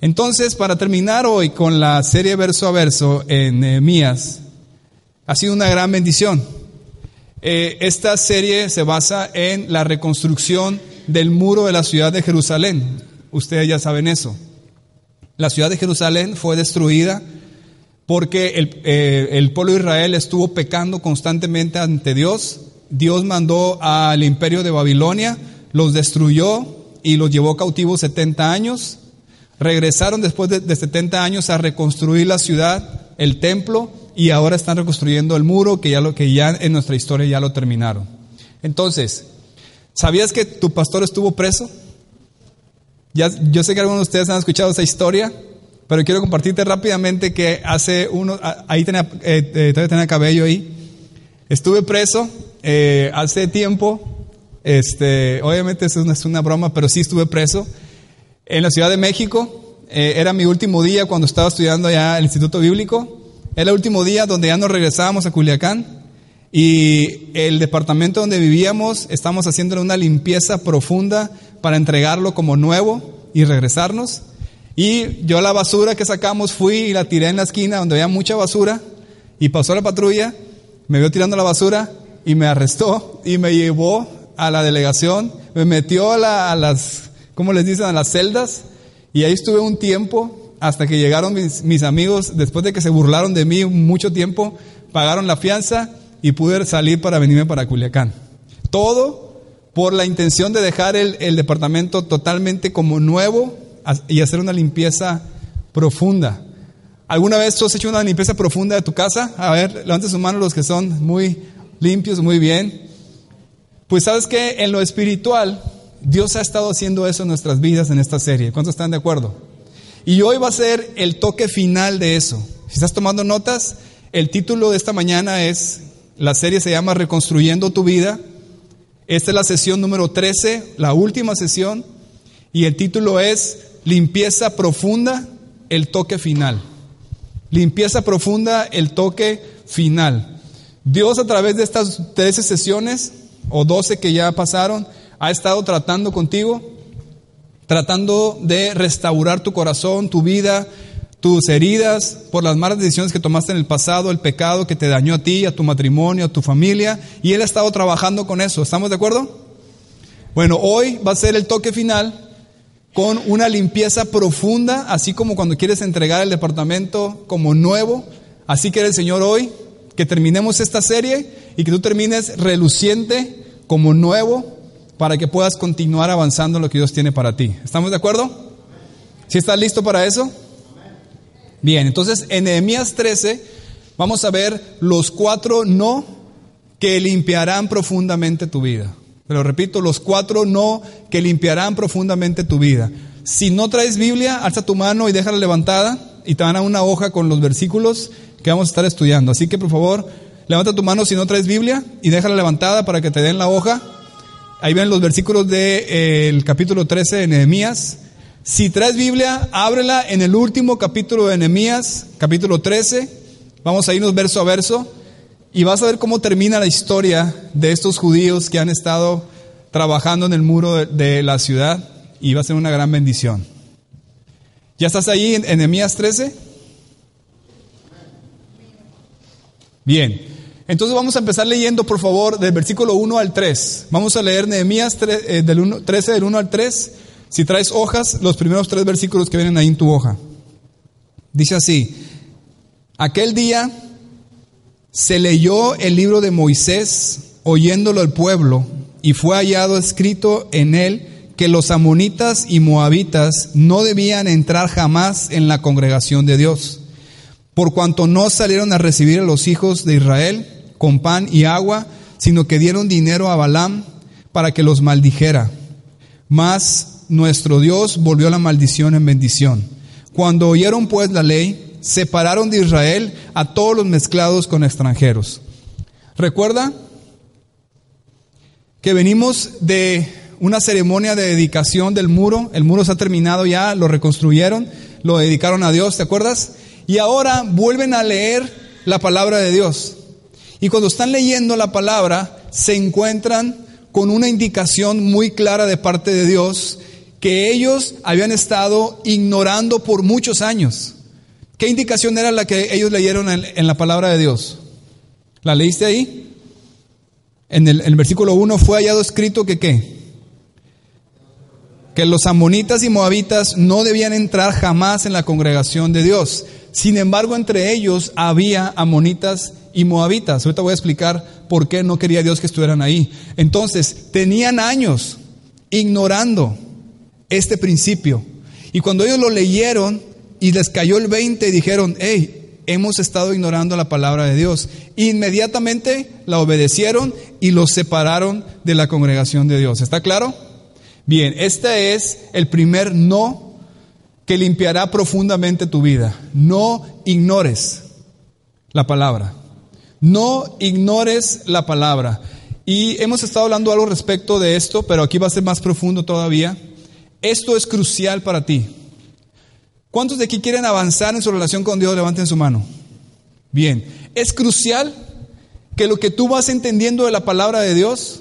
Entonces, para terminar hoy con la serie verso a verso en Nehemías, ha sido una gran bendición. Eh, esta serie se basa en la reconstrucción del muro de la ciudad de Jerusalén. Ustedes ya saben eso. La ciudad de Jerusalén fue destruida porque el, eh, el pueblo de Israel estuvo pecando constantemente ante Dios. Dios mandó al imperio de Babilonia, los destruyó y los llevó cautivos 70 años. Regresaron después de, 70 años a reconstruir la ciudad, el templo, y ahora están reconstruyendo el muro que ya, lo, que ya en nuestra historia ya lo terminaron. Entonces, ¿sabías que tu pastor estuvo preso? Yo sé que algunos de ustedes han escuchado esa historia, pero quiero compartirte rápidamente que hace uno, ahí tenía, eh, eh, todavía tenía cabello ahí, estuve preso eh, hace tiempo, este, obviamente eso no es una broma, pero sí estuve preso en la Ciudad de México. Eh, era mi último día cuando estaba estudiando allá el Instituto Bíblico. Era el último día donde ya nos regresábamos a Culiacán. Y el departamento donde vivíamos, estamos haciendo una limpieza profunda para entregarlo como nuevo y regresarnos. Y yo la basura que sacamos fui y la tiré en la esquina donde había mucha basura. Y pasó la patrulla, me vio tirando la basura y me arrestó y me llevó a la delegación, me metió a las ¿cómo les dicen? A las celdas. Y ahí estuve un tiempo hasta que llegaron mis, amigos, después de que se burlaron de mí mucho tiempo, pagaron la fianza y pude salir para venirme para Culiacán. Todo por la intención de dejar el, departamento totalmente como nuevo y hacer una limpieza profunda. ¿Alguna vez tú has hecho una limpieza profunda de tu casa? A ver, levanten sus manos los que son muy limpios, muy bien. Pues sabes que en lo espiritual Dios ha estado haciendo eso en nuestras vidas en esta serie. ¿Cuántos están de acuerdo? Y hoy va a ser el toque final de eso. Si estás tomando notas, el título de esta mañana es, la serie se llama Reconstruyendo tu vida. Esta es la sesión número 13, la última sesión, y el título es Limpieza profunda, el toque final. Limpieza profunda, el toque final. Dios a través de estas 13 sesiones, o 12 que ya pasaron, ha estado tratando contigo, tratando de restaurar tu corazón, tu vida, tus heridas por las malas decisiones que tomaste en el pasado, el pecado que te dañó a ti, a tu matrimonio, a tu familia, y Él ha estado trabajando con eso. ¿Estamos de acuerdo? Bueno, hoy va a ser el toque final con una limpieza profunda, así como cuando quieres entregar el departamento como nuevo. Así quiere el Señor hoy que terminemos esta serie y que tú termines reluciente como nuevo para que puedas continuar avanzando en lo que Dios tiene para ti. ¿Estamos de acuerdo? ¿Si estás listo para eso? Bien, entonces en Nehemías 13 vamos a ver los cuatro no que limpiarán profundamente tu vida. Pero repito, los cuatro no que limpiarán profundamente tu vida. Si no traes Biblia, alza tu mano y déjala levantada y te van a una hoja con los versículos que vamos a estar estudiando. Así que por favor, levanta tu mano si no traes Biblia y déjala levantada para que te den la hoja Ahí ven los versículos del de, capítulo 13 de Nehemías. Si traes Biblia, ábrela en el último capítulo de Nehemías, capítulo 13. Vamos a irnos verso a verso y vas a ver cómo termina la historia de estos judíos que han estado trabajando en el muro de, de la ciudad y va a ser una gran bendición. ¿Ya estás ahí en Nehemías 13? Bien. Entonces vamos a empezar leyendo, por favor, del versículo 1 al 3. Vamos a leer Nehemías 13 eh, del 1 al 3. Si traes hojas, los primeros tres versículos que vienen ahí en tu hoja. Dice así, aquel día se leyó el libro de Moisés, oyéndolo el pueblo, y fue hallado escrito en él que los amonitas y moabitas no debían entrar jamás en la congregación de Dios, por cuanto no salieron a recibir a los hijos de Israel con pan y agua, sino que dieron dinero a Balaam para que los maldijera. Mas nuestro Dios volvió la maldición en bendición Cuando oyeron pues la ley, separaron de Israel a todos los mezclados con extranjeros. ¿Recuerda? Que venimos de una ceremonia de dedicación del muro. El muro se ha terminado ya, lo reconstruyeron, lo dedicaron a Dios, ¿te acuerdas? Y ahora vuelven a leer la palabra de Dios. Y cuando están leyendo la palabra, se encuentran con una indicación muy clara de parte de Dios que ellos habían estado ignorando por muchos años. ¿Qué indicación era la que ellos leyeron en, la palabra de Dios? ¿La leíste ahí? En el, versículo 1 fue hallado escrito que qué? Que los amonitas y moabitas no debían entrar jamás en la congregación de Dios. Sin embargo, entre ellos había amonitas y moabitas. Ahorita voy a explicar por qué no quería Dios que estuvieran ahí. Entonces, tenían años ignorando este principio. Y cuando ellos lo leyeron y les cayó el 20 y dijeron, hey, hemos estado ignorando la palabra de Dios, inmediatamente la obedecieron y los separaron de la congregación de Dios. ¿Está claro? Bien, este es el primer no que limpiará profundamente tu vida. No ignores la palabra. No ignores la palabra. Y hemos estado hablando algo respecto de esto, pero aquí va a ser más profundo todavía. Esto es crucial para ti. ¿Cuántos de aquí quieren avanzar en su relación con Dios? Levanten su mano. Bien, es crucial que lo que tú vas entendiendo de la palabra de Dios,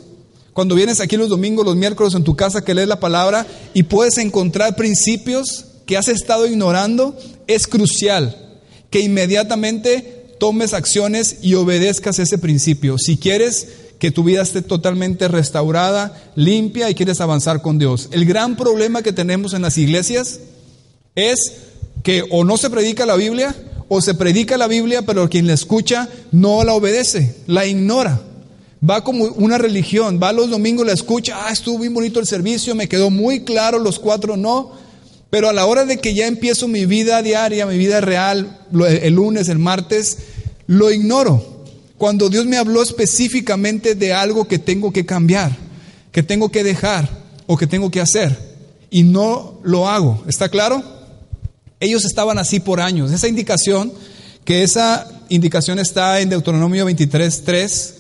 cuando vienes aquí los domingos, los miércoles en tu casa que lees la palabra y puedes encontrar principios que has estado ignorando, es crucial que inmediatamente tomes acciones y obedezcas ese principio. Si quieres que tu vida esté totalmente restaurada, limpia y quieres avanzar con Dios. El gran problema que tenemos en las iglesias es que o no se predica la Biblia o se predica la Biblia, pero quien la escucha no la obedece, la ignora. Va como una religión, va los domingos, la escucha, ah, estuvo bien bonito el servicio, me quedó muy claro los cuatro no, pero a la hora de que ya empiezo mi vida diaria, mi vida real, el lunes, el martes, lo ignoro. Cuando Dios me habló específicamente de algo que tengo que cambiar, que tengo que dejar o que tengo que hacer y no lo hago. ¿Está claro? Ellos estaban así por años. Esa indicación, que esa indicación está en Deuteronomio 23, 3,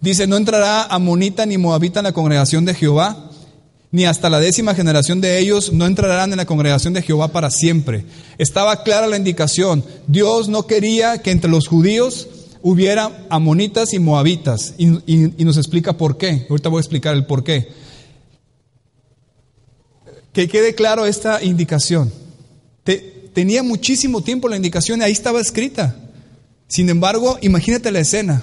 dice, no entrará amonita ni moabita en la congregación de Jehová, ni hasta la décima generación de ellos no entrarán en la congregación de Jehová para siempre. Estaba clara la indicación. Dios no quería que entre los judíos hubiera amonitas y moabitas. Y, nos explica por qué. Ahorita voy a explicar el por qué. Que quede claro esta indicación. tenía muchísimo tiempo la indicación y ahí estaba escrita. Sin embargo, imagínate la escena.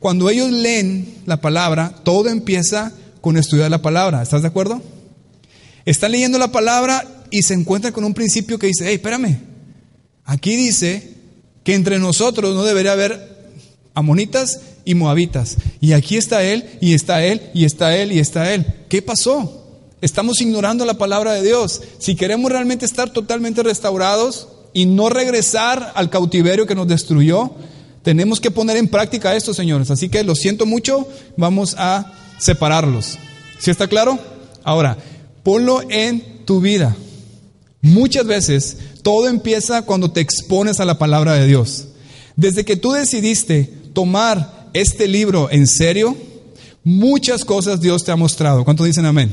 Cuando ellos leen la palabra, todo empieza con estudiar la palabra. ¿Estás de acuerdo? Están leyendo la palabra y se encuentran con un principio que dice, hey, espérame, aquí dice que entre nosotros no debería haber amonitas y moabitas. Y aquí está él, y está él, y está él, y está él. ¿Qué pasó? Estamos ignorando la palabra de Dios. Si queremos realmente estar totalmente restaurados y no regresar al cautiverio que nos destruyó, tenemos que poner en práctica esto, señores. Así que lo siento mucho, vamos a separarlos. ¿Sí está claro? Ahora, ponlo en tu vida. Muchas veces todo empieza cuando te expones a la palabra de Dios. Desde que tú decidiste tomar este libro en serio, muchas cosas Dios te ha mostrado. ¿Cuántos dicen amén?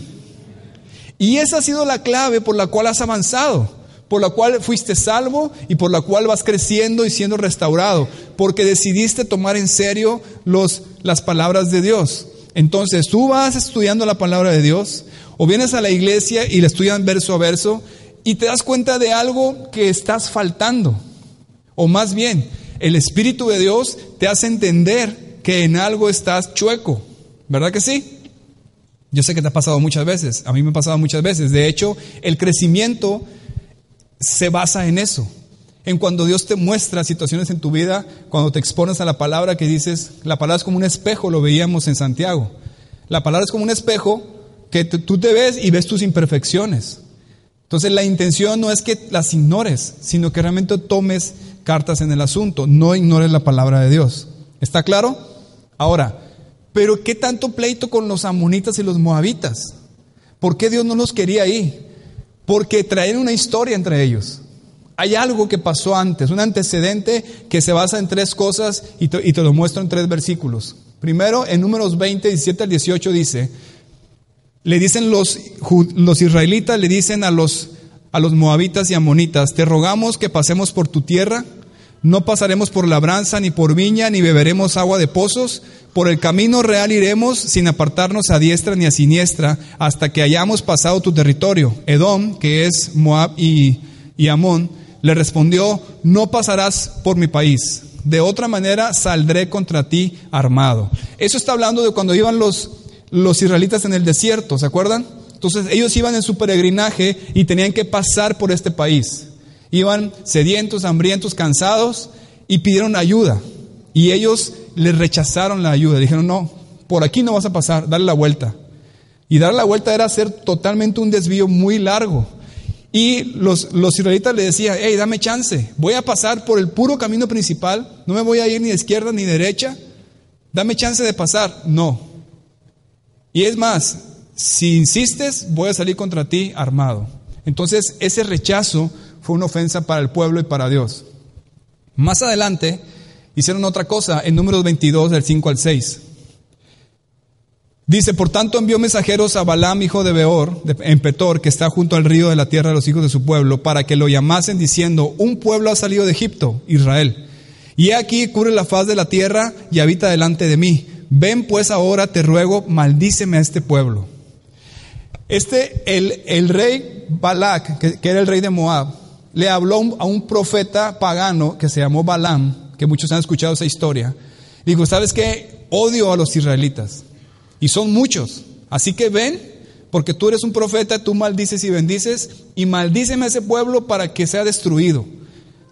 Y esa ha sido la clave por la cual has avanzado, por la cual fuiste salvo y por la cual vas creciendo y siendo restaurado, porque decidiste tomar en serio los, las palabras de Dios. Entonces tú vas estudiando la palabra de Dios o vienes a la iglesia y la estudian verso a verso y te das cuenta de algo que estás faltando. O más bien, el Espíritu de Dios te hace entender que en algo estás chueco. ¿Verdad que sí? Yo sé que te ha pasado muchas veces, a mí me ha pasado muchas veces. De hecho, el crecimiento se basa en eso. En cuando Dios te muestra situaciones en tu vida, cuando te expones a la palabra que dices, la palabra es como un espejo, lo veíamos en Santiago. La palabra es como un espejo que tú te ves y ves tus imperfecciones. Entonces la intención no es que las ignores, sino que realmente tomes cartas en el asunto. No ignores la palabra de Dios. ¿Está claro? Ahora, pero ¿qué tanto pleito con los amonitas y los moabitas? ¿Por qué Dios no los quería ahí? Porque traen una historia entre ellos. Hay algo que pasó antes, un antecedente que se basa en tres cosas y te, lo muestro en tres versículos. Primero, en números 20, 17 al 18 dice, le dicen los, los israelitas, le dicen a los, a los moabitas y amonitas, te rogamos que pasemos por tu tierra, no pasaremos por labranza, ni por viña, ni beberemos agua de pozos, por el camino real iremos sin apartarnos a diestra ni a siniestra, hasta que hayamos pasado tu territorio. Edom, que es Moab y, y Amón, le respondió, no pasarás por mi país, de otra manera saldré contra ti armado. Eso está hablando de cuando iban los, los israelitas en el desierto, ¿se acuerdan? Entonces ellos iban en su peregrinaje y tenían que pasar por este país. Iban sedientos, hambrientos, cansados y pidieron ayuda. Y ellos les rechazaron la ayuda. Dijeron, no, por aquí no vas a pasar, dale la vuelta. Y dar la vuelta era hacer totalmente un desvío muy largo. Y los, los israelitas le decían, hey, dame chance, voy a pasar por el puro camino principal, no me voy a ir ni de izquierda ni derecha, dame chance de pasar. No. Y es más, si insistes, voy a salir contra ti armado. Entonces, ese rechazo fue una ofensa para el pueblo y para Dios. Más adelante, hicieron otra cosa en números 22, del 5 al 6. Dice, por tanto envió mensajeros a Balaam, hijo de Beor, en Petor, que está junto al río de la tierra de los hijos de su pueblo, para que lo llamasen diciendo, un pueblo ha salido de Egipto, Israel. Y aquí cubre la faz de la tierra y habita delante de mí. Ven pues ahora, te ruego, maldíceme a este pueblo. Este, el, el rey Balak, que, que, era el rey de Moab, le habló a un profeta pagano que se llamó Balaam, que muchos han escuchado esa historia. Dijo, ¿sabes qué? Odio a los israelitas. Y son muchos. Así que ven, porque tú eres un profeta, tú maldices y bendices, y maldíceme a ese pueblo para que sea destruido.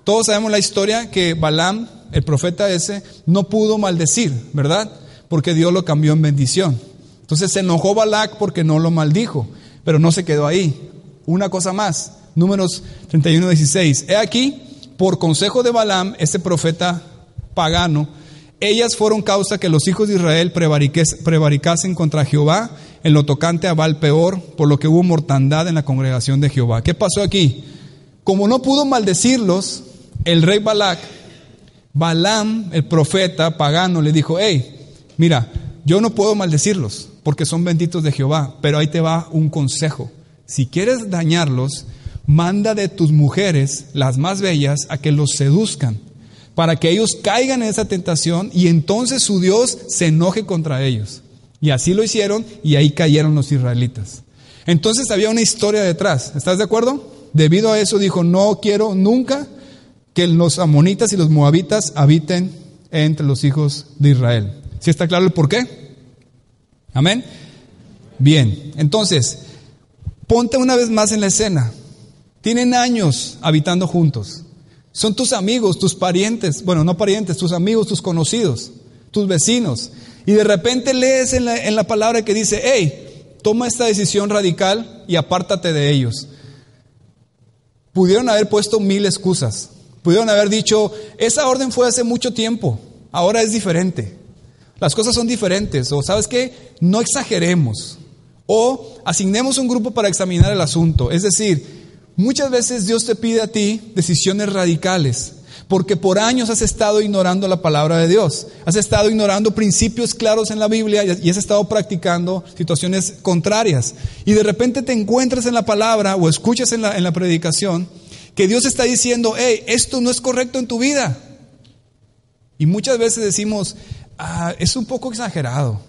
Todos sabemos la historia que Balaam, el profeta ese, no pudo maldecir, ¿verdad? Porque Dios lo cambió en bendición. Entonces se enojó Balac porque no lo maldijo, pero no se quedó ahí. Una cosa más, números 31, 16. He aquí, por consejo de Balaam, ese profeta pagano, ellas fueron causa que los hijos de Israel prevaricasen contra Jehová en lo tocante a Baal peor, por lo que hubo mortandad en la congregación de Jehová. ¿Qué pasó aquí? Como no pudo maldecirlos, el rey Balac, Balaam, el profeta pagano, le dijo, hey, mira, yo no puedo maldecirlos porque son benditos de Jehová, pero ahí te va un consejo. Si quieres dañarlos, manda de tus mujeres, las más bellas, a que los seduzcan, para que ellos caigan en esa tentación y entonces su Dios se enoje contra ellos. Y así lo hicieron y ahí cayeron los israelitas. Entonces había una historia detrás, ¿estás de acuerdo? Debido a eso dijo, no quiero nunca que los amonitas y los moabitas habiten entre los hijos de Israel. ¿Sí está claro el por qué? Amén. Bien, entonces, ponte una vez más en la escena. Tienen años habitando juntos. Son tus amigos, tus parientes, bueno, no parientes, tus amigos, tus conocidos, tus vecinos. Y de repente lees en la, palabra que dice, hey, toma esta decisión radical y apártate de ellos. Pudieron haber puesto mil excusas. Pudieron haber dicho, esa orden fue hace mucho tiempo, ahora es diferente. Las cosas son diferentes. O sabes qué, no exageremos. O asignemos un grupo para examinar el asunto. Es decir, muchas veces Dios te pide a ti decisiones radicales. Porque por años has estado ignorando la palabra de Dios. Has estado ignorando principios claros en la Biblia y has estado practicando situaciones contrarias. Y de repente te encuentras en la palabra o escuchas en la, en la predicación que Dios está diciendo, hey, esto no es correcto en tu vida. Y muchas veces decimos, ah, es un poco exagerado.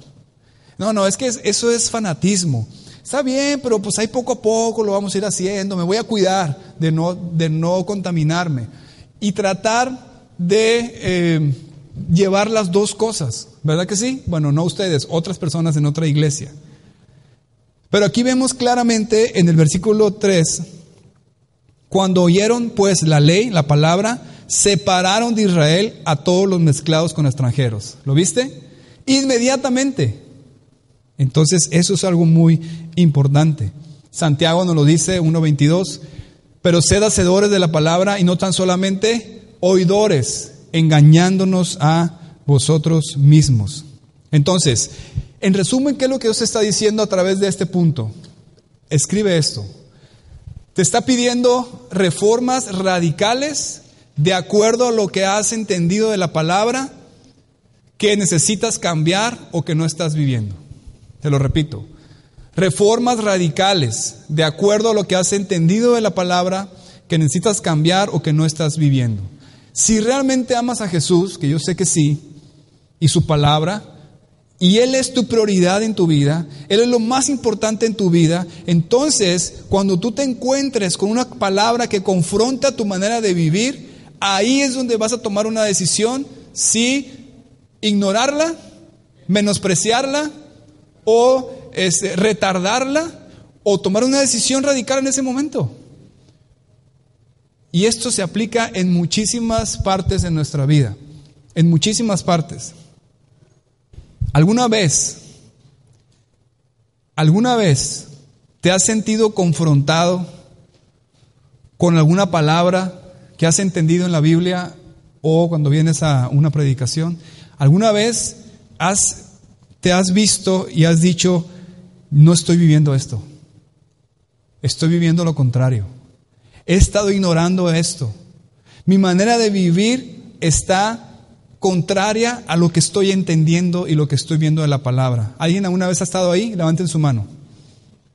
No, no, es que eso es fanatismo. Está bien, pero pues ahí poco a poco lo vamos a ir haciendo. Me voy a cuidar de no, de no contaminarme. Y tratar de eh, llevar las dos cosas. ¿Verdad que sí? Bueno, no ustedes, otras personas en otra iglesia. Pero aquí vemos claramente en el versículo 3, cuando oyeron pues la ley, la palabra, separaron de Israel a todos los mezclados con extranjeros. ¿Lo viste? Inmediatamente. Entonces eso es algo muy importante. Santiago nos lo dice 1.22, pero sed hacedores de la palabra y no tan solamente oidores, engañándonos a vosotros mismos. Entonces, en resumen, ¿qué es lo que Dios está diciendo a través de este punto? Escribe esto. Te está pidiendo reformas radicales de acuerdo a lo que has entendido de la palabra que necesitas cambiar o que no estás viviendo. Te lo repito. Reformas radicales de acuerdo a lo que has entendido de la palabra que necesitas cambiar o que no estás viviendo. Si realmente amas a Jesús, que yo sé que sí, y su palabra, y Él es tu prioridad en tu vida, Él es lo más importante en tu vida, entonces cuando tú te encuentres con una palabra que confronta tu manera de vivir, ahí es donde vas a tomar una decisión si ignorarla, menospreciarla o este, retardarla o tomar una decisión radical en ese momento. Y esto se aplica en muchísimas partes de nuestra vida, en muchísimas partes. ¿Alguna vez, alguna vez te has sentido confrontado con alguna palabra que has entendido en la Biblia o cuando vienes a una predicación? ¿Alguna vez has, te has visto y has dicho, no estoy viviendo esto, estoy viviendo lo contrario? He estado ignorando esto. Mi manera de vivir está contraria a lo que estoy entendiendo y lo que estoy viendo de la palabra. ¿Alguien alguna vez ha estado ahí? Levanten su mano.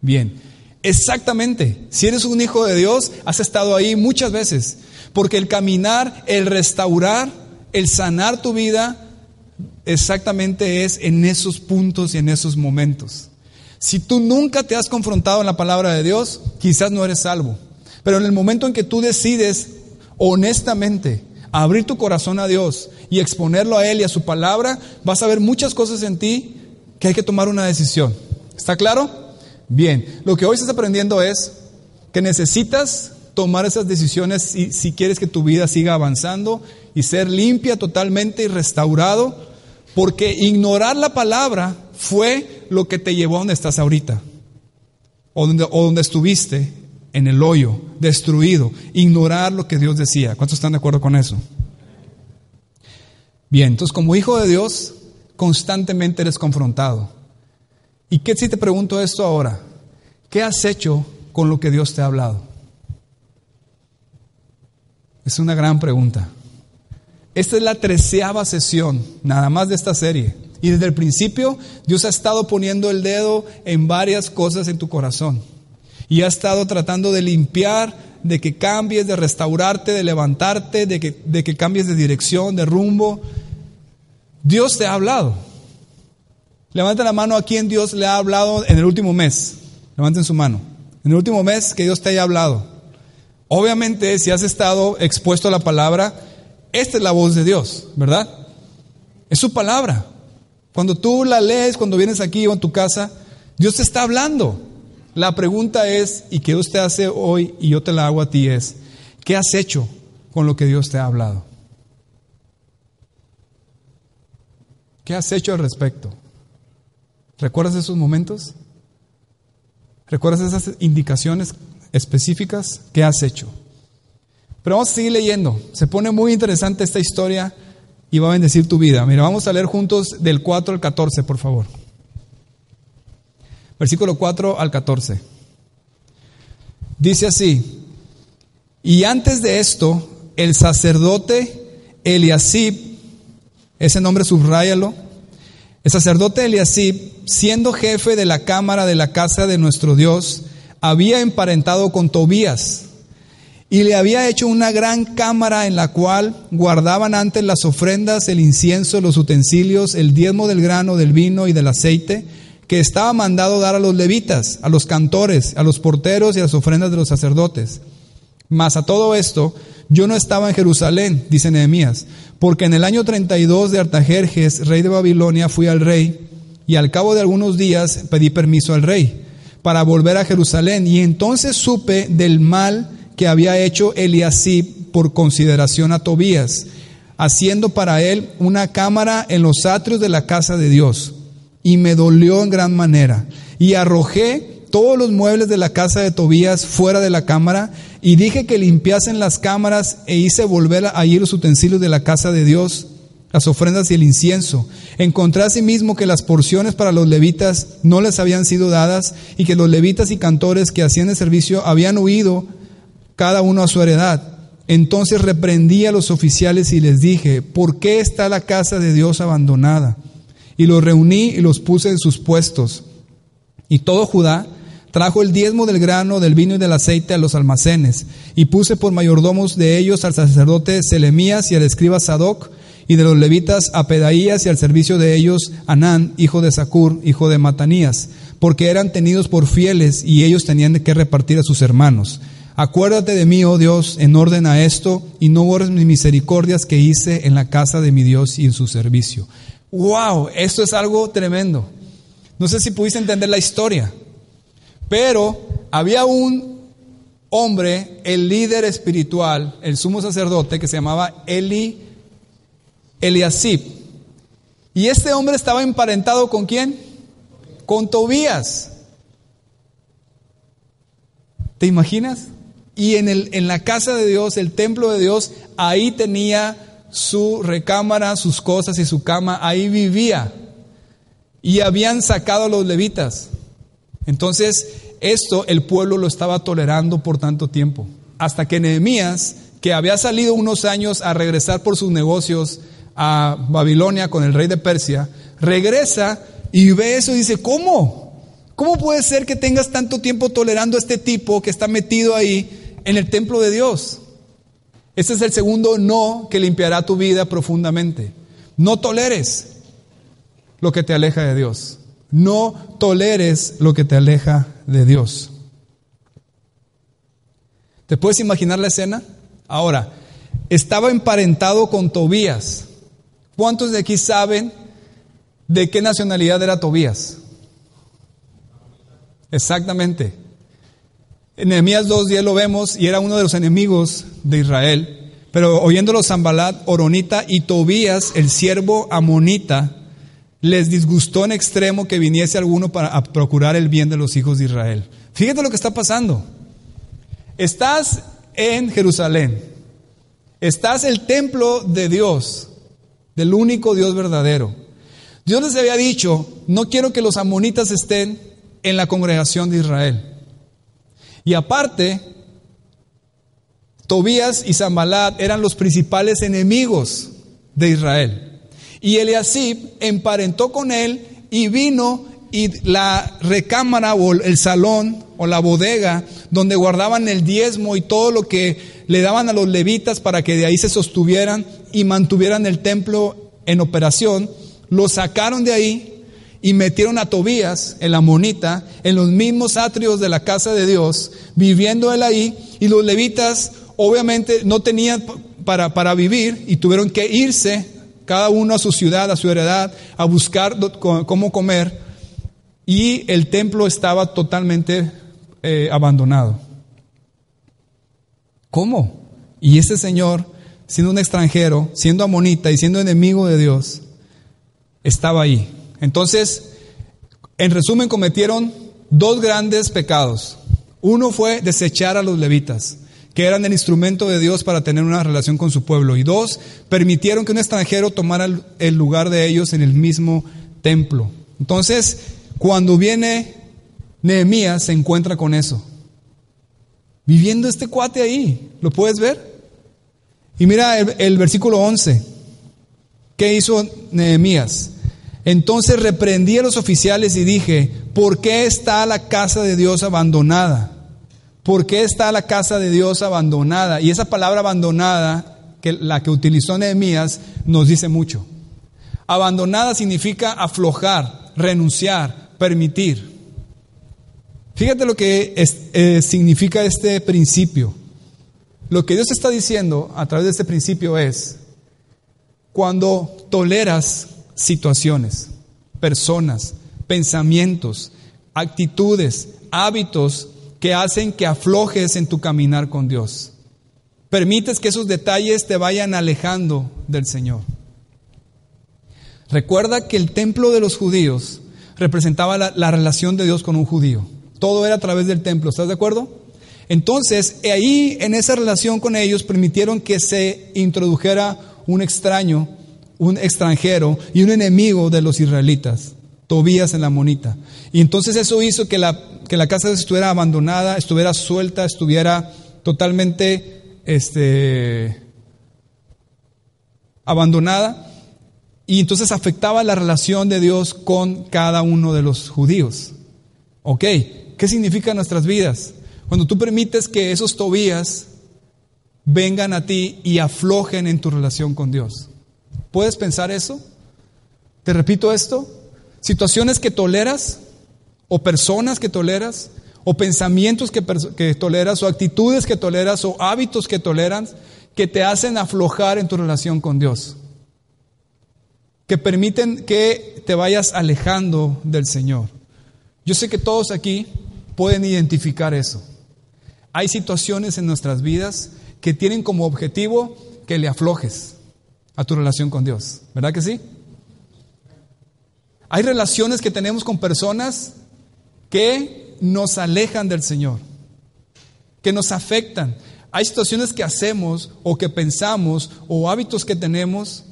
Bien, exactamente. Si eres un hijo de Dios, has estado ahí muchas veces. Porque el caminar, el restaurar, el sanar tu vida, exactamente es en esos puntos y en esos momentos. Si tú nunca te has confrontado en la palabra de Dios, quizás no eres salvo. Pero en el momento en que tú decides honestamente abrir tu corazón a Dios y exponerlo a Él y a su palabra, vas a ver muchas cosas en ti que hay que tomar una decisión. ¿Está claro? Bien, lo que hoy estás aprendiendo es que necesitas tomar esas decisiones si, si quieres que tu vida siga avanzando y ser limpia totalmente y restaurado, porque ignorar la palabra fue lo que te llevó a donde estás ahorita, o donde, estuviste en el hoyo, destruido, ignorar lo que Dios decía. ¿Cuántos están de acuerdo con eso? Bien, entonces como hijo de Dios, constantemente eres confrontado. ¿Y qué si te pregunto esto ahora? ¿Qué has hecho con lo que Dios te ha hablado? Es una gran pregunta. Esta es la treceava sesión, nada más de esta serie. Y desde el principio Dios ha estado poniendo el dedo en varias cosas en tu corazón y ha estado tratando de limpiar, de que cambies, de restaurarte, de levantarte, de que, de que cambies de dirección, de rumbo. Dios te ha hablado. Levanten la mano a quien Dios le ha hablado en el último mes. Levanten su mano. En el último mes que Dios te haya hablado. Obviamente, si has estado expuesto a la palabra, esta es la voz de Dios, ¿verdad? Es su palabra. Cuando tú la lees, cuando vienes aquí o en tu casa, Dios te está hablando. La pregunta es, y que Dios te hace hoy y yo te la hago a ti es, ¿qué has hecho con lo que Dios te ha hablado? ¿Qué has hecho al respecto? ¿Recuerdas esos momentos? ¿Recuerdas esas indicaciones específicas? ¿Qué has hecho? Pero vamos a seguir leyendo. Se pone muy interesante esta historia y va a bendecir tu vida. Mira, vamos a leer juntos del 4 al 14, por favor versículo 4 al 14. Dice así, y antes de esto, el sacerdote Eliasib, ese nombre subráyalo, el sacerdote Eliasib, siendo jefe de la cámara de la casa de nuestro Dios, había emparentado con Tobías y le había hecho una gran cámara en la cual guardaban antes las ofrendas, el incienso, los utensilios, el diezmo del grano, del vino y del aceite, que estaba mandado dar a los levitas, a los cantores, a los porteros y a las ofrendas de los sacerdotes. Mas a todo esto, yo no estaba en Jerusalén, dice Nehemías, porque en el año 32 de Artajerjes, rey de Babilonia, fui al rey, y al cabo de algunos días pedí permiso al rey para volver a Jerusalén, y entonces supe del mal que había hecho Eliasib por consideración a Tobías, haciendo para él una cámara en los atrios de la casa de Dios y me dolió en gran manera. Y arrojé todos los muebles de la casa de Tobías fuera de la cámara y dije que limpiasen las cámaras e hice volver allí los utensilios de la casa de Dios, las ofrendas y el incienso. Encontré asimismo que las porciones para los levitas no les habían sido dadas y que los levitas y cantores que hacían el servicio habían huido cada uno a su heredad. Entonces reprendí a los oficiales y les dije, ¿por qué está la casa de Dios abandonada? Y los reuní y los puse en sus puestos. Y todo Judá trajo el diezmo del grano, del vino y del aceite a los almacenes. Y puse por mayordomos de ellos al sacerdote Selemías y al escriba Sadoc, y de los levitas a Pedaías y al servicio de ellos Anán, hijo de Sacur, hijo de Matanías, porque eran tenidos por fieles y ellos tenían que repartir a sus hermanos. Acuérdate de mí, oh Dios, en orden a esto, y no borres mis misericordias que hice en la casa de mi Dios y en su servicio. ¡Wow! Esto es algo tremendo. No sé si pudiste entender la historia, pero había un hombre, el líder espiritual, el sumo sacerdote, que se llamaba Eli, Eliasib. Y este hombre estaba emparentado con quién? Con Tobías. ¿Te imaginas? Y en, el, en la casa de Dios, el templo de Dios, ahí tenía su recámara, sus cosas y su cama, ahí vivía. Y habían sacado a los levitas. Entonces, esto el pueblo lo estaba tolerando por tanto tiempo. Hasta que Nehemías, que había salido unos años a regresar por sus negocios a Babilonia con el rey de Persia, regresa y ve eso y dice, ¿cómo? ¿Cómo puede ser que tengas tanto tiempo tolerando a este tipo que está metido ahí en el templo de Dios. Este es el segundo no que limpiará tu vida profundamente. No toleres lo que te aleja de Dios. No toleres lo que te aleja de Dios. ¿Te puedes imaginar la escena? Ahora, estaba emparentado con Tobías. ¿Cuántos de aquí saben de qué nacionalidad era Tobías? Exactamente. En Nehemías 2.10 lo vemos y era uno de los enemigos de Israel. Pero oyéndolo Zambalat, Oronita y Tobías, el siervo amonita, les disgustó en extremo que viniese alguno para procurar el bien de los hijos de Israel. Fíjate lo que está pasando. Estás en Jerusalén. Estás el templo de Dios, del único Dios verdadero. Dios les había dicho, no quiero que los amonitas estén en la congregación de Israel. Y aparte, Tobías y Zambalat eran los principales enemigos de Israel. Y Eliasib emparentó con él y vino y la recámara o el salón o la bodega donde guardaban el diezmo y todo lo que le daban a los levitas para que de ahí se sostuvieran y mantuvieran el templo en operación, lo sacaron de ahí y metieron a Tobías, el amonita, en los mismos atrios de la casa de Dios, viviendo él ahí, y los levitas obviamente no tenían para, para vivir y tuvieron que irse cada uno a su ciudad, a su heredad, a buscar cómo comer, y el templo estaba totalmente eh, abandonado. ¿Cómo? Y ese señor, siendo un extranjero, siendo amonita y siendo enemigo de Dios, estaba ahí. Entonces, en resumen, cometieron dos grandes pecados. Uno fue desechar a los levitas, que eran el instrumento de Dios para tener una relación con su pueblo. Y dos, permitieron que un extranjero tomara el lugar de ellos en el mismo templo. Entonces, cuando viene Nehemías, se encuentra con eso. Viviendo este cuate ahí, ¿lo puedes ver? Y mira el, el versículo 11. ¿Qué hizo Nehemías? Entonces reprendí a los oficiales y dije, ¿por qué está la casa de Dios abandonada? ¿Por qué está la casa de Dios abandonada? Y esa palabra abandonada, que la que utilizó Nehemías, nos dice mucho. Abandonada significa aflojar, renunciar, permitir. Fíjate lo que eh, significa este principio. Lo que Dios está diciendo a través de este principio es, cuando toleras situaciones, personas, pensamientos, actitudes, hábitos que hacen que aflojes en tu caminar con Dios. Permites que esos detalles te vayan alejando del Señor. Recuerda que el templo de los judíos representaba la, relación de Dios con un judío. Todo era a través del templo, ¿estás de acuerdo? Entonces, ahí en esa relación con ellos permitieron que se introdujera un extraño un extranjero y un enemigo de los israelitas, Tobías en la monita. Y entonces eso hizo que la, que la casa estuviera abandonada, estuviera suelta, estuviera totalmente este, abandonada y entonces afectaba la relación de Dios con cada uno de los judíos. ¿Ok? ¿Qué significa nuestras vidas? Cuando tú permites que esos Tobías vengan a ti y aflojen en tu relación con Dios. ¿Puedes pensar eso? Te repito esto. Situaciones que toleras o personas que toleras o pensamientos que, toleras, o actitudes que toleras, o hábitos que toleras, que te hacen aflojar en tu relación con Dios, que permiten que te vayas alejando del Señor. Yo sé que todos aquí pueden identificar eso. Hay situaciones en nuestras vidas que tienen como objetivo que le aflojes a tu relación con Dios, ¿verdad que sí? Hay relaciones que tenemos con personas que nos alejan del Señor, que nos afectan. Hay situaciones que hacemos o que pensamos o hábitos que tenemos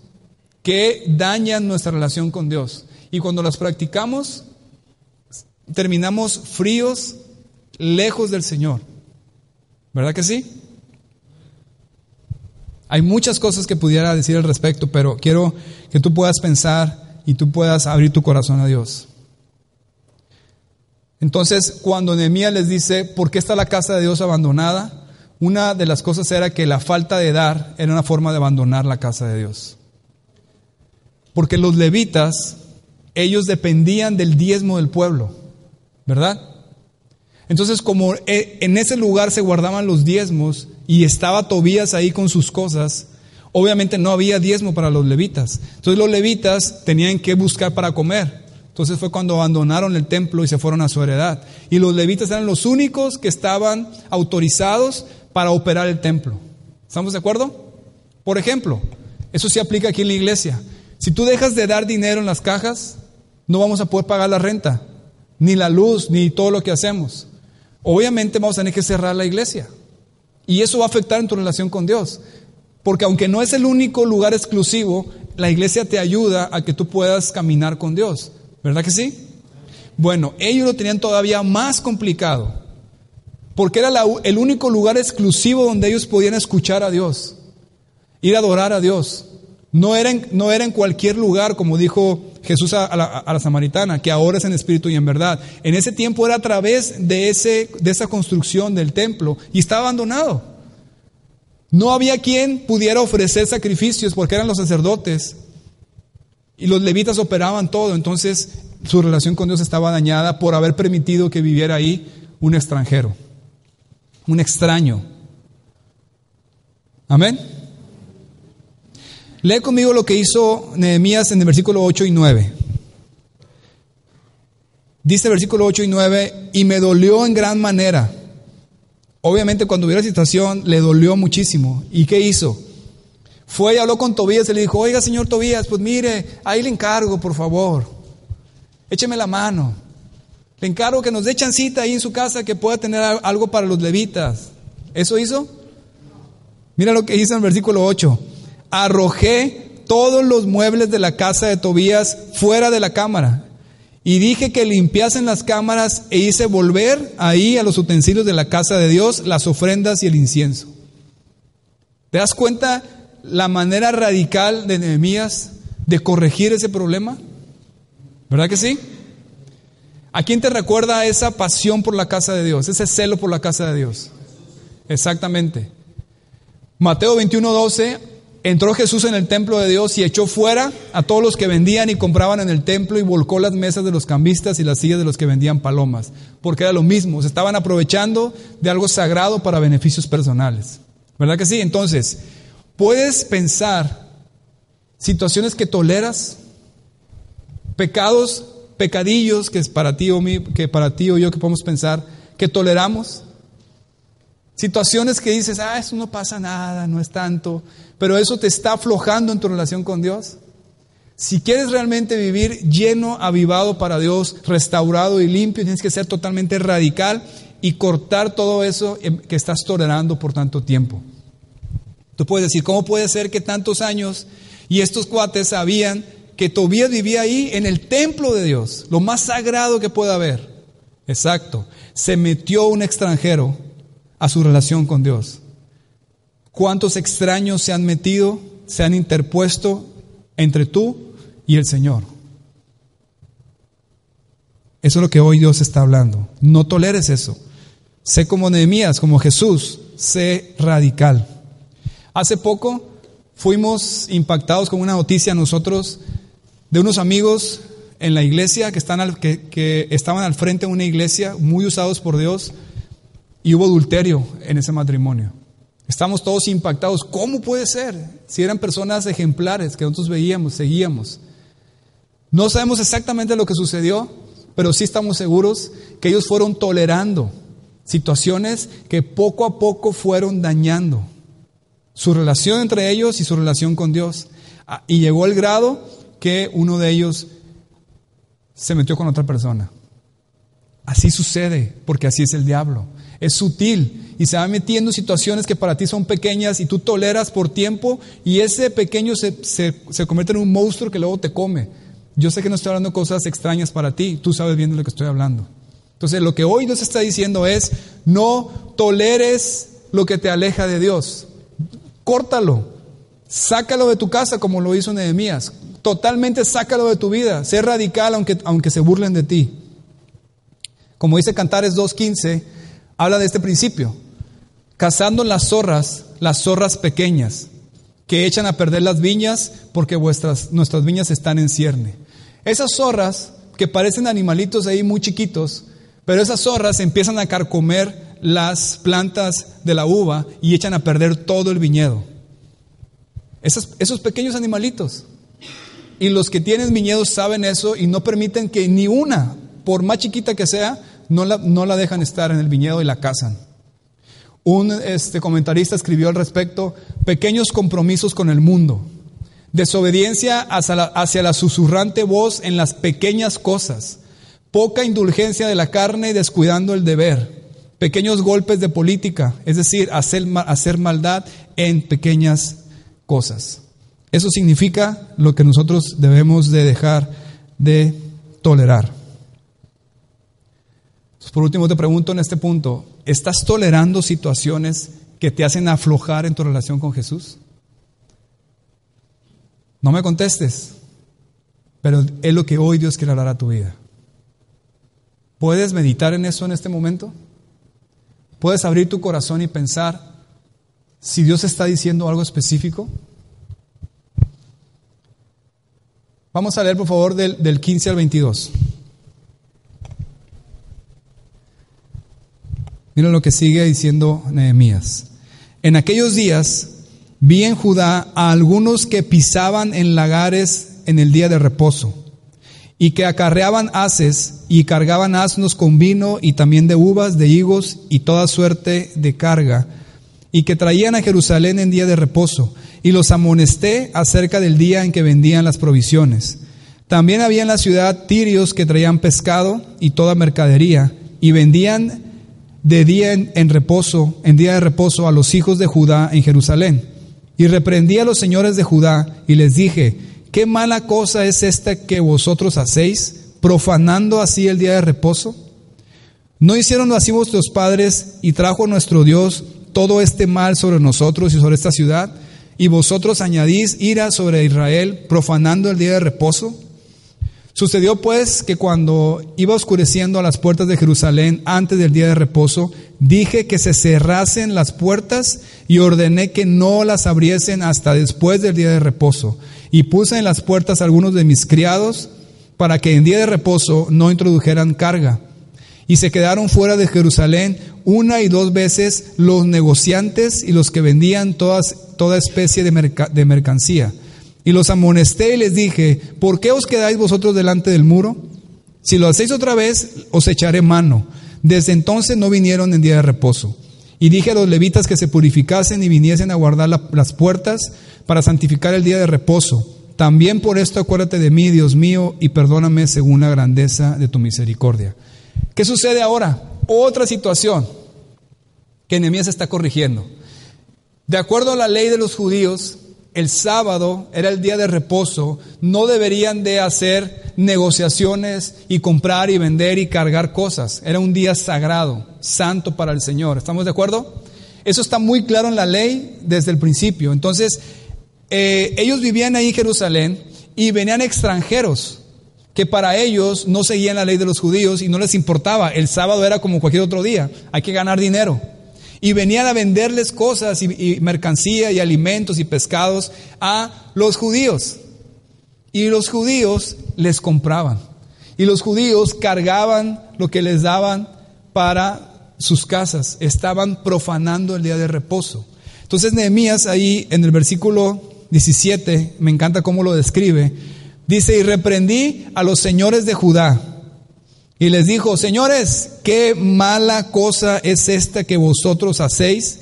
que dañan nuestra relación con Dios. Y cuando las practicamos, terminamos fríos, lejos del Señor. ¿Verdad que sí? Hay muchas cosas que pudiera decir al respecto, pero quiero que tú puedas pensar y tú puedas abrir tu corazón a Dios. Entonces, cuando Nehemías les dice, ¿por qué está la casa de Dios abandonada? Una de las cosas era que la falta de dar era una forma de abandonar la casa de Dios. Porque los levitas, ellos dependían del diezmo del pueblo, ¿verdad? Entonces, como e, en ese lugar se guardaban los diezmos y estaba Tobías ahí con sus cosas, obviamente no había diezmo para los levitas. Entonces los levitas tenían que buscar para comer. Entonces fue cuando abandonaron el templo y se fueron a su heredad. Y los levitas eran los únicos que estaban autorizados para operar el templo. ¿Estamos de acuerdo? Por ejemplo, eso se aplica aquí en la iglesia. Si tú dejas de dar dinero en las cajas, no vamos a poder pagar la renta, ni la luz, ni todo lo que hacemos. Obviamente vamos a tener que cerrar la iglesia. Y eso va a afectar en tu relación con Dios. Porque aunque no es el único lugar exclusivo, la iglesia te ayuda a que tú puedas caminar con Dios. ¿Verdad que sí? Bueno, ellos lo tenían todavía más complicado, porque era el único lugar exclusivo donde ellos podían escuchar a Dios, ir a adorar a Dios. No era en, no era en cualquier lugar, como dijo Jesús a la, a la, samaritana, que ahora es en espíritu y en verdad. En ese tiempo era a través de, ese, de esa construcción del templo y estaba abandonado. No había quien pudiera ofrecer sacrificios porque eran los sacerdotes y los levitas operaban todo, entonces su relación con Dios estaba dañada por haber permitido que viviera ahí un extranjero, un extraño. Amén. Lee conmigo lo que hizo Nehemías en el versículo 8 y 9. Dice el versículo 8 y 9, y me dolió en gran manera. Obviamente cuando hubiera situación le dolió muchísimo. ¿Y qué hizo? Fue y habló con Tobías y le dijo, oiga señor Tobías, pues mire, ahí le encargo, por favor. Écheme la mano. Le encargo que nos dé chancita ahí en su casa que pueda tener algo para los levitas. ¿Eso hizo? Mira lo que dice en el versículo 8. Arrojé todos los muebles de la casa de Tobías fuera de la cámara y dije que limpiasen las cámaras e hice volver ahí a los utensilios de la casa de Dios las ofrendas y el incienso. ¿Te das cuenta la manera radical de Nehemías de corregir ese problema? ¿Verdad que sí? ¿A quién te recuerda esa pasión por la casa de Dios, ese celo por la casa de Dios? Exactamente. Mateo 21, 12, entró Jesús en el templo de Dios y echó fuera a todos los que vendían y compraban en el templo y volcó las mesas de los cambistas y las sillas de los que vendían palomas, porque era lo mismo, se estaban aprovechando de algo sagrado para beneficios personales. ¿Verdad que sí? Entonces, Puedes pensar situaciones que toleras, pecados, pecadillos que es para ti o mí, que para ti o yo que podemos pensar que toleramos. Situaciones que dices, ah, eso no pasa nada, no es tanto, pero eso te está aflojando en tu relación con Dios. Si quieres realmente vivir lleno, avivado para Dios, restaurado y limpio, tienes que ser totalmente radical y cortar todo eso que estás tolerando por tanto tiempo. Tú puedes decir, ¿cómo puede ser que tantos años y estos cuates sabían que Tobías vivía ahí en el templo de Dios, lo más sagrado que pueda haber? Exacto. Se metió un extranjero a su relación con Dios. ¿Cuántos extraños se han metido, se han interpuesto entre tú y el Señor? Eso es lo que hoy Dios está hablando. No toleres eso. Sé como Nehemías, como Jesús, sé radical. Hace poco fuimos impactados con una noticia nosotros de unos amigos en la iglesia que, están que, estaban al frente de una iglesia muy usados por Dios y hubo adulterio en ese matrimonio. Estamos todos impactados. ¿Cómo puede ser? Si eran personas ejemplares que nosotros veíamos, seguíamos. No sabemos exactamente lo que sucedió, pero sí estamos seguros que ellos fueron tolerando situaciones que poco a poco fueron dañando su relación entre ellos y su relación con Dios. Ah, y llegó el grado que uno de ellos se metió con otra persona. Así sucede, porque así es el diablo. Es sutil y se va metiendo en situaciones que para ti son pequeñas y tú toleras por tiempo y ese pequeño se, se, convierte en un monstruo que luego te come. Yo sé que no estoy hablando cosas extrañas para ti, tú sabes bien de lo que estoy hablando. Entonces lo que hoy Dios está diciendo es, no toleres lo que te aleja de Dios. Córtalo, sácalo de tu casa como lo hizo Nehemías. Totalmente sácalo de tu vida. Sé radical aunque, aunque se burlen de ti. Como dice Cantares 2.15, habla de este principio. Cazando las zorras, las zorras pequeñas, que echan a perder las viñas porque nuestras viñas están en cierne. Esas zorras que parecen animalitos ahí muy chiquitos, pero esas zorras empiezan a carcomer las plantas de la uva y echan a perder todo el viñedo. Esos, esos pequeños animalitos. Y los que tienen viñedos saben eso y no permiten que ni una, por más chiquita que sea, no la, no la dejan estar en el viñedo y la cazan. Un este, comentarista escribió al respecto, pequeños compromisos con el mundo, desobediencia hacia la, hacia la susurrante voz en las pequeñas cosas, poca indulgencia de la carne y descuidando el deber, pequeños golpes de política, es decir, hacer, hacer maldad en pequeñas cosas. Eso significa lo que nosotros debemos de dejar de tolerar. Por último te pregunto en este punto, ¿estás tolerando situaciones que te hacen aflojar en tu relación con Jesús? No me contestes, pero es lo que hoy Dios quiere hablar a tu vida. ¿Puedes meditar en eso en este momento? ¿Puedes abrir tu corazón y pensar si Dios está diciendo algo específico? Vamos a leer, por favor, del, 15 al 22. Miren lo que sigue diciendo Nehemías. En aquellos días vi en Judá a algunos que pisaban en lagares en el día de reposo, y que acarreaban haces y cargaban asnos con vino y también de uvas, de higos y toda suerte de carga, y que traían a Jerusalén en día de reposo, y los amonesté acerca del día en que vendían las provisiones. También había en la ciudad tirios que traían pescado y toda mercadería, y vendían de día en, reposo, en día de reposo a los hijos de Judá en Jerusalén. Y reprendí a los señores de Judá y les dije, ¿qué mala cosa es esta que vosotros hacéis, profanando así el día de reposo? ¿No hicieron así vuestros padres y trajo nuestro Dios todo este mal sobre nosotros y sobre esta ciudad? y vosotros añadís ira sobre Israel, profanando el día de reposo. Sucedió pues que cuando iba oscureciendo a las puertas de Jerusalén antes del día de reposo, dije que se cerrasen las puertas y ordené que no las abriesen hasta después del día de reposo. Y puse en las puertas algunos de mis criados para que en día de reposo no introdujeran carga. Y se quedaron fuera de Jerusalén una y dos veces los negociantes y los que vendían todas toda especie de, mercancía. Y los amonesté y les dije, ¿por qué os quedáis vosotros delante del muro? Si lo hacéis otra vez, os echaré mano. Desde entonces no vinieron en día de reposo. Y dije a los levitas que se purificasen y viniesen a guardar las puertas para santificar el día de reposo. También por esto acuérdate de mí, Dios mío, y perdóname según la grandeza de tu misericordia. ¿Qué sucede ahora? Otra situación que Nehemías está corrigiendo. De acuerdo a la ley de los judíos, el sábado era el día de reposo, no deberían de hacer negociaciones y comprar y vender y cargar cosas. Era un día sagrado, santo para el Señor. ¿Estamos de acuerdo? Eso está muy claro en la ley desde el principio. Entonces, eh, ellos vivían ahí en Jerusalén y venían extranjeros que para ellos no seguían la ley de los judíos y no les importaba. El sábado era como cualquier otro día, hay que ganar dinero y venían a venderles cosas y, mercancía y alimentos y pescados a los judíos. Y los judíos les compraban. Y los judíos cargaban lo que les daban para sus casas. Estaban profanando el día de reposo. Entonces Nehemías ahí en el versículo 17, me encanta cómo lo describe, dice, y reprendí a los señores de Judá y les dijo, señores, qué mala cosa es esta que vosotros hacéis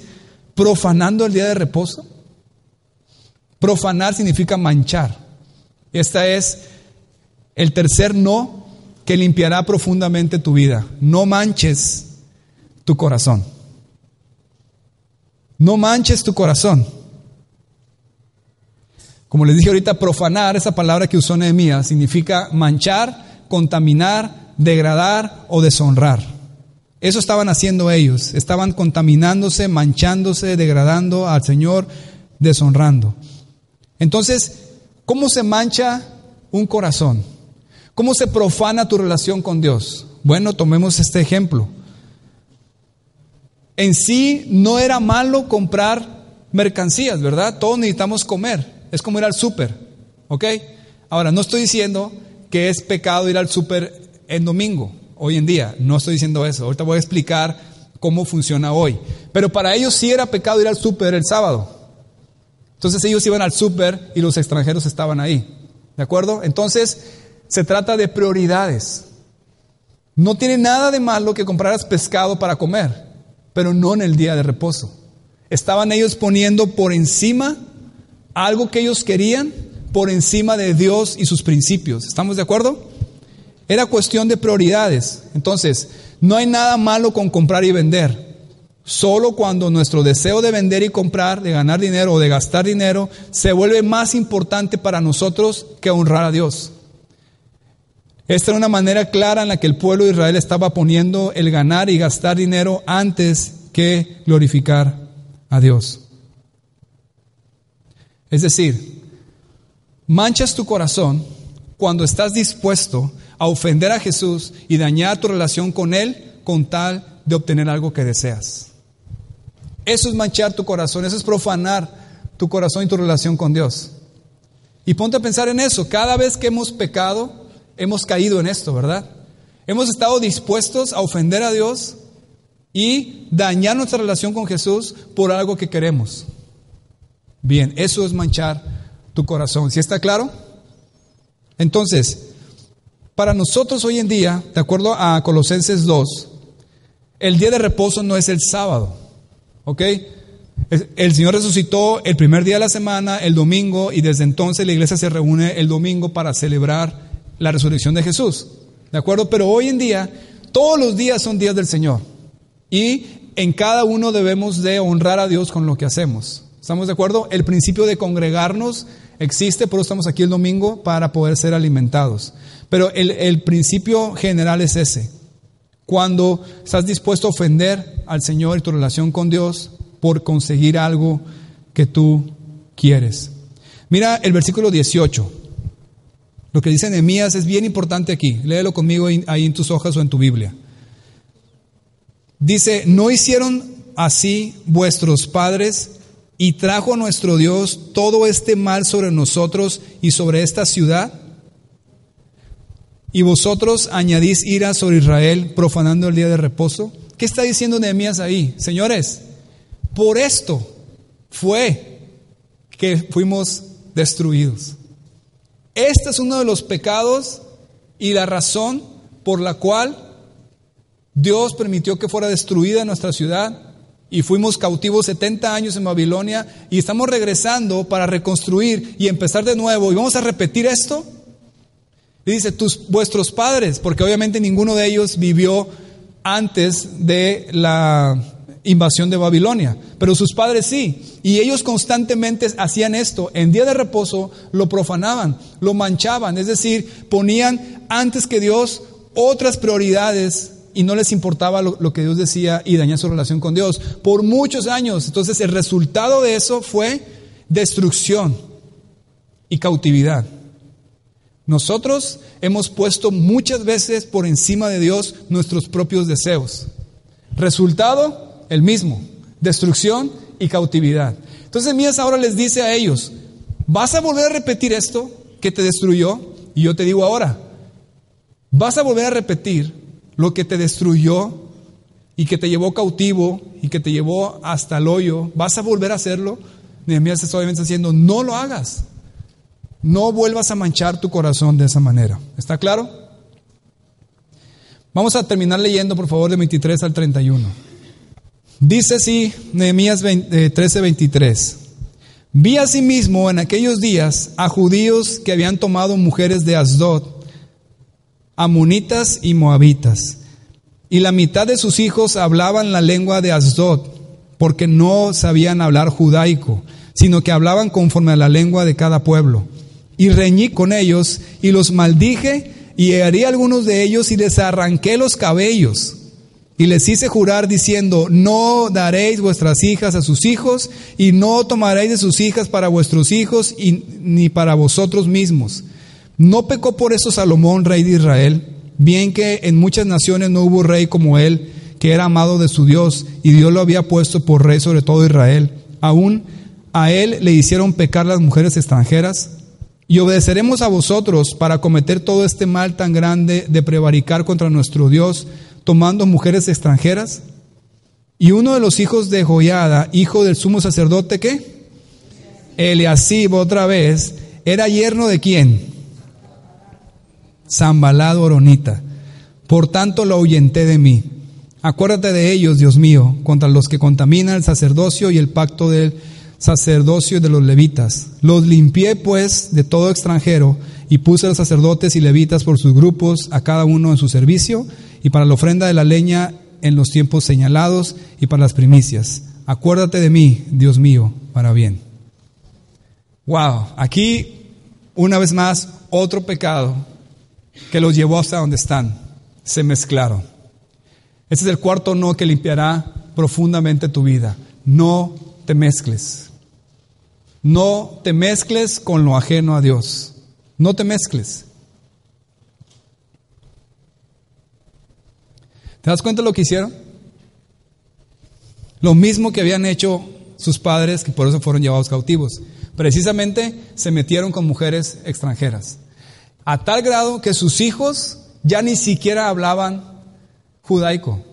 profanando el día de reposo. Profanar significa manchar. Esta es el tercer no que limpiará profundamente tu vida. No manches tu corazón. No manches tu corazón. Como les dije ahorita, profanar, esa palabra que usó Nehemías, significa manchar, contaminar, degradar o deshonrar. Eso estaban haciendo ellos, estaban contaminándose, manchándose, degradando al Señor, deshonrando. Entonces, ¿cómo se mancha un corazón? ¿Cómo se profana tu relación con Dios? Bueno, tomemos este ejemplo. En sí no era malo comprar mercancías, ¿verdad? Todos necesitamos comer. Es como ir al súper, ¿ok? Ahora, no estoy diciendo que es pecado ir al súper en domingo, hoy en día. No estoy diciendo eso. Ahorita voy a explicar cómo funciona hoy. Pero para ellos sí era pecado ir al súper el sábado. Entonces ellos iban al súper y los extranjeros estaban ahí. ¿De acuerdo? Entonces se trata de prioridades. No tiene nada de malo que compraras pescado para comer, pero no en el día de reposo. Estaban ellos poniendo por encima algo que ellos querían, por encima de Dios y sus principios. ¿Estamos de acuerdo? Era cuestión de prioridades. Entonces, no hay nada malo con comprar y vender. Solo cuando nuestro deseo de vender y comprar, de ganar dinero o de gastar dinero, se vuelve más importante para nosotros que honrar a Dios. Esta era una manera clara en la que el pueblo de Israel estaba poniendo el ganar y gastar dinero antes que glorificar a Dios. Es decir, manchas tu corazón cuando estás dispuesto a ofender a Jesús y dañar tu relación con Él con tal de obtener algo que deseas. Eso es manchar tu corazón, eso es profanar tu corazón y tu relación con Dios. Y ponte a pensar en eso, cada vez que hemos pecado, hemos caído en esto, ¿verdad? Hemos estado dispuestos a ofender a Dios y dañar nuestra relación con Jesús por algo que queremos. Bien, eso es manchar tu corazón. ¿Sí está claro? Entonces, para nosotros hoy en día, de acuerdo a Colosenses 2, el día de reposo no es el sábado, ¿ok? El Señor resucitó el primer día de la semana, el domingo, y desde entonces la iglesia se reúne el domingo para celebrar la resurrección de Jesús, ¿de acuerdo? Pero hoy en día, todos los días son días del Señor, y en cada uno debemos de honrar a Dios con lo que hacemos. ¿Estamos de acuerdo? El principio de congregarnos existe, por eso estamos aquí el domingo para poder ser alimentados. Pero el, principio general es ese. Cuando estás dispuesto a ofender al Señor y tu relación con Dios por conseguir algo que tú quieres. Mira el versículo 18. Lo que dice Nehemías es bien importante aquí. Léelo conmigo ahí en tus hojas o en tu Biblia. Dice, ¿no hicieron así vuestros padres y trajo nuestro Dios todo este mal sobre nosotros y sobre esta ciudad? Y vosotros añadís ira sobre Israel profanando el día de reposo. ¿Qué está diciendo Nehemías ahí? Señores, por esto fue que fuimos destruidos. Este es uno de los pecados y la razón por la cual Dios permitió que fuera destruida nuestra ciudad y fuimos cautivos 70 años en Babilonia y estamos regresando para reconstruir y empezar de nuevo. ¿Y vamos a repetir esto? Y dice, tus, vuestros padres, porque obviamente ninguno de ellos vivió antes de la invasión de Babilonia, pero sus padres sí. Y ellos constantemente hacían esto. En día de reposo lo profanaban, lo manchaban, es decir, ponían antes que Dios otras prioridades y no les importaba lo, que Dios decía y dañar su relación con Dios por muchos años. Entonces el resultado de eso fue destrucción y cautividad. Nosotros hemos puesto muchas veces por encima de Dios nuestros propios deseos. Resultado, el mismo, destrucción y cautividad. Entonces Mías ahora les dice a ellos, ¿vas a volver a repetir esto que te destruyó? Y yo te digo ahora, ¿vas a volver a repetir lo que te destruyó y que te llevó cautivo y que te llevó hasta el hoyo, ¿vas a volver a hacerlo? Nehemías está obviamente diciendo, no lo hagas. No vuelvas a manchar tu corazón de esa manera. ¿Está claro? Vamos a terminar leyendo, por favor, de 23 al 31. Dice así Nehemías 13, 23. Eh, Vi asimismo en aquellos días a judíos que habían tomado mujeres de Asdod amunitas y moabitas. Y la mitad de sus hijos hablaban la lengua de Asdod, porque no sabían hablar judaico, sino que hablaban conforme a la lengua de cada pueblo. Y reñí con ellos y los maldije y herí algunos de ellos y les arranqué los cabellos. Y les hice jurar diciendo, no daréis vuestras hijas a sus hijos y no tomaréis de sus hijas para vuestros hijos ni para vosotros mismos ¿No pecó por eso Salomón, rey de Israel? Bien que en muchas naciones no hubo rey como él, que era amado de su Dios, y Dios lo había puesto por rey sobre todo Israel. Aún a él le hicieron pecar las mujeres extranjeras. Y obedeceremos a vosotros para cometer todo este mal tan grande de prevaricar contra nuestro Dios, tomando mujeres extranjeras. Y uno de los hijos de Joiada, hijo del sumo sacerdote, ¿qué? Eliasib, otra vez, era yerno de quién? Zambalado Oronita. Por tanto lo ahuyenté de mí. Acuérdate de ellos, Dios mío, contra los que contaminan el sacerdocio y el pacto del sacerdocio de los levitas. Los limpié pues de todo extranjero y puse a los sacerdotes y levitas por sus grupos, a cada uno en su servicio, y para la ofrenda de la leña en los tiempos señalados y para las primicias. Acuérdate de mí, Dios mío, para bien. Wow, aquí una vez más otro pecado que los llevó hasta donde están. Se mezclaron. Este es el cuarto no que limpiará profundamente tu vida. No te mezcles. No te mezcles con lo ajeno a Dios. No te mezcles. ¿Te das cuenta de lo que hicieron? Lo mismo que habían hecho sus padres, que por eso fueron llevados cautivos. Precisamente se metieron con mujeres extranjeras a tal grado que sus hijos ya ni siquiera hablaban judaico,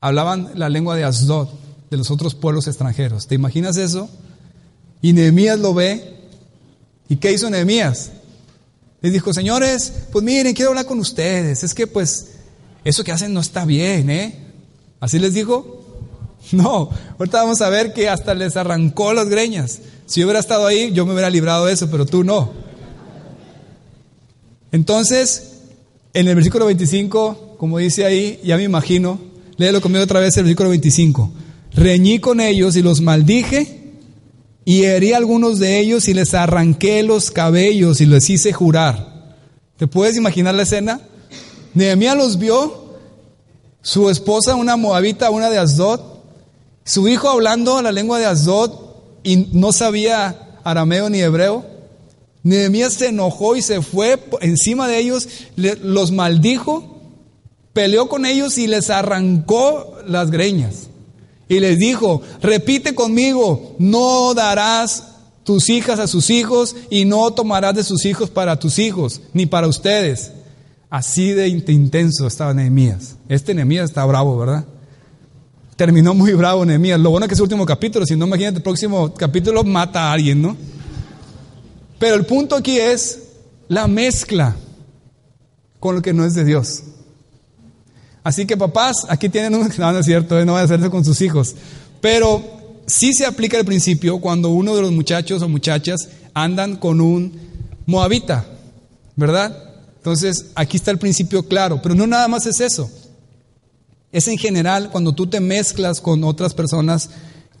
hablaban la lengua de Asdod, de los otros pueblos extranjeros. ¿Te imaginas eso? Y Nehemías lo ve. ¿Y qué hizo Nehemías? Les dijo, señores, pues miren, quiero hablar con ustedes. Es que pues eso que hacen no está bien, ¿eh? ¿Así les dijo? No, ahorita vamos a ver que hasta les arrancó las greñas. Si yo hubiera estado ahí, yo me hubiera librado de eso, pero tú no. Entonces, en el versículo 25, como dice ahí, ya me imagino, léelo conmigo otra vez el versículo 25. Reñí con ellos y los maldije y herí a algunos de ellos y les arranqué los cabellos y les hice jurar. ¿Te puedes imaginar la escena? Nehemías los vio, su esposa, una moabita, una de Asdod, su hijo hablando la lengua de Asdod y no sabía arameo ni hebreo. Nehemías se enojó y se fue encima de ellos, los maldijo, peleó con ellos y les arrancó las greñas. Y les dijo, repite conmigo, no darás tus hijas a sus hijos y no tomarás de sus hijos para tus hijos, ni para ustedes. Así de intenso estaba Nehemías. Este Nehemías está bravo, ¿verdad? Terminó muy bravo Nehemías. Lo bueno es que es el último capítulo, si no imagínate el próximo capítulo mata a alguien, ¿no? Pero el punto aquí es la mezcla con lo que no es de Dios. Así que papás, aquí tienen un... No, no es cierto, no van a hacerse con sus hijos. Pero sí se aplica el principio cuando uno de los muchachos o muchachas andan con un moabita, ¿verdad? Entonces, aquí está el principio claro, pero no nada más es eso. Es en general cuando tú te mezclas con otras personas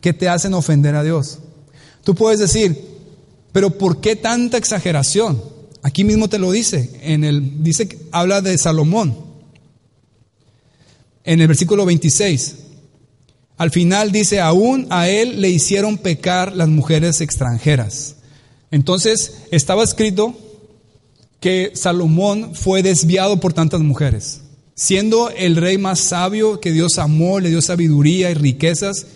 que te hacen ofender a Dios. Tú puedes decir, pero ¿por qué tanta exageración? Aquí mismo te lo dice, en el dice habla de Salomón. En el versículo 26. Al final dice, aún a él le hicieron pecar las mujeres extranjeras. Entonces, estaba escrito que Salomón fue desviado por tantas mujeres. Siendo el rey más sabio que Dios amó, le dio sabiduría y riquezas.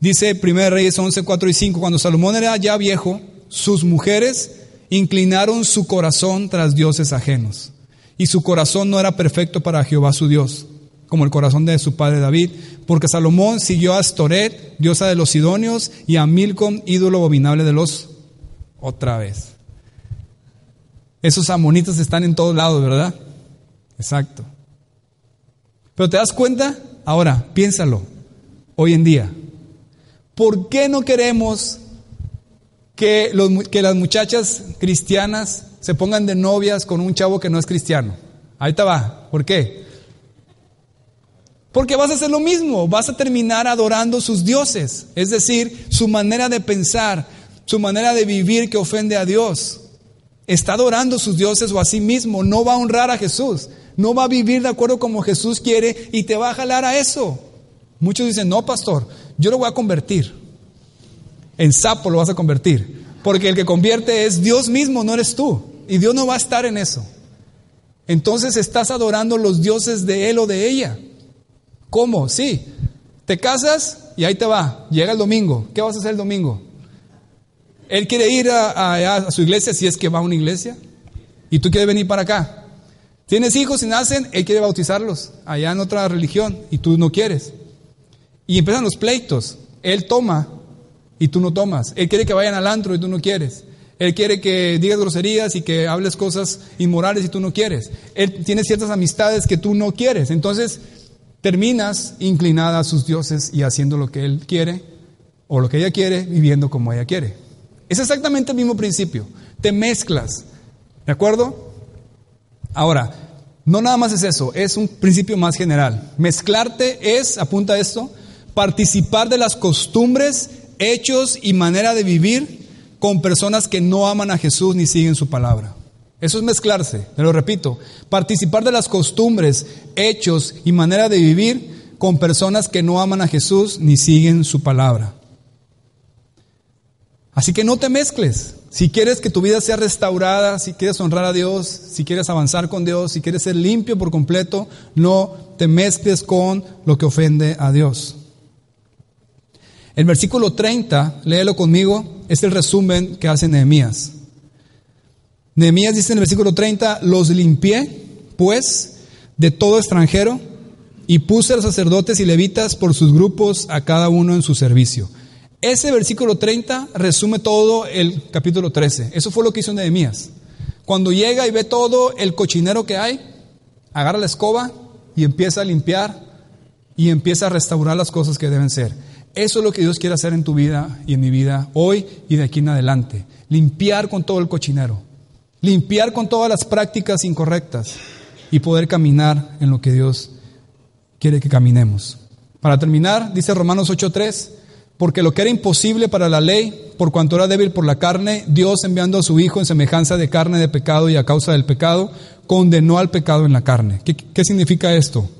Dice 1 Reyes 11, 4 y 5, cuando Salomón era ya viejo, sus mujeres inclinaron su corazón tras dioses ajenos. Y su corazón no era perfecto para Jehová su Dios, como el corazón de su padre David, porque Salomón siguió a Astoret, diosa de los Sidonios, y a Milcom, ídolo abominable de los... Otra vez. Esos amonitas están en todos lados, ¿verdad? Exacto. Pero te das cuenta, ahora, piénsalo, hoy en día, ¿por qué no queremos que, los, que las muchachas cristianas se pongan de novias con un chavo que no es cristiano? Ahí te va, ¿por qué? Porque vas a hacer lo mismo, vas a terminar adorando sus dioses, es decir, su manera de pensar, su manera de vivir que ofende a Dios. Está adorando sus dioses o a sí mismo, no va a honrar a Jesús no va a vivir de acuerdo como Jesús quiere y te va a jalar a eso. Muchos dicen, no, pastor, yo lo voy a convertir. En sapo lo vas a convertir. Porque el que convierte es Dios mismo, no eres tú. Y Dios no va a estar en eso. Entonces estás adorando los dioses de él o de ella. ¿Cómo? Sí. Te casas y ahí te va. Llega el domingo. ¿Qué vas a hacer el domingo? Él quiere ir a, su iglesia si es que va a una iglesia. Y tú quieres venir para acá. Tienes hijos y nacen, Él quiere bautizarlos allá en otra religión y tú no quieres. Y empiezan los pleitos. Él toma y tú no tomas. Él quiere que vayan al antro y tú no quieres. Él quiere que digas groserías y que hables cosas inmorales y tú no quieres. Él tiene ciertas amistades que tú no quieres. Entonces terminas inclinada a sus dioses y haciendo lo que Él quiere o lo que ella quiere, viviendo como ella quiere. Es exactamente el mismo principio. Te mezclas. ¿De acuerdo? Ahora, no nada más es eso, es un principio más general. Mezclarte es, apunta esto, participar de las costumbres, hechos y manera de vivir con personas que no aman a Jesús ni siguen su palabra. Eso es mezclarse, te lo repito, participar de las costumbres, hechos y manera de vivir con personas que no aman a Jesús ni siguen su palabra. Así que no te mezcles. Si quieres que tu vida sea restaurada, si quieres honrar a Dios, si quieres avanzar con Dios, si quieres ser limpio por completo, no te mezcles con lo que ofende a Dios. El versículo 30, léelo conmigo, es el resumen que hace Nehemías. Nehemías dice en el versículo 30, los limpié, pues, de todo extranjero y puse a los sacerdotes y levitas por sus grupos a cada uno en su servicio. Ese versículo 30 resume todo el capítulo 13. Eso fue lo que hizo Nehemías. Cuando llega y ve todo el cochinero que hay, agarra la escoba y empieza a limpiar y empieza a restaurar las cosas que deben ser. Eso es lo que Dios quiere hacer en tu vida y en mi vida hoy y de aquí en adelante. Limpiar con todo el cochinero. Limpiar con todas las prácticas incorrectas y poder caminar en lo que Dios quiere que caminemos. Para terminar, dice Romanos 8:3, porque lo que era imposible para la ley, por cuanto era débil por la carne, Dios enviando a su Hijo en semejanza de carne de pecado y a causa del pecado, condenó al pecado en la carne. ¿Qué, qué significa esto?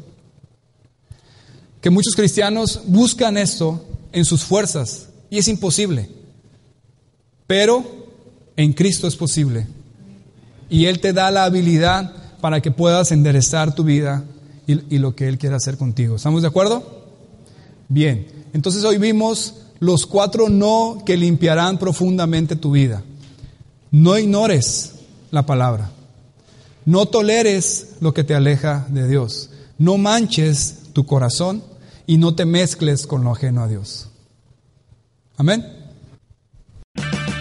Que muchos cristianos buscan esto en sus fuerzas y es imposible. Pero en Cristo es posible. Y Él te da la habilidad para que puedas enderezar tu vida y, lo que Él quiere hacer contigo. ¿Estamos de acuerdo? Bien. Entonces hoy vimos los cuatro no que limpiarán profundamente tu vida. No ignores la palabra. No toleres lo que te aleja de Dios. No manches tu corazón y no te mezcles con lo ajeno a Dios. Amén.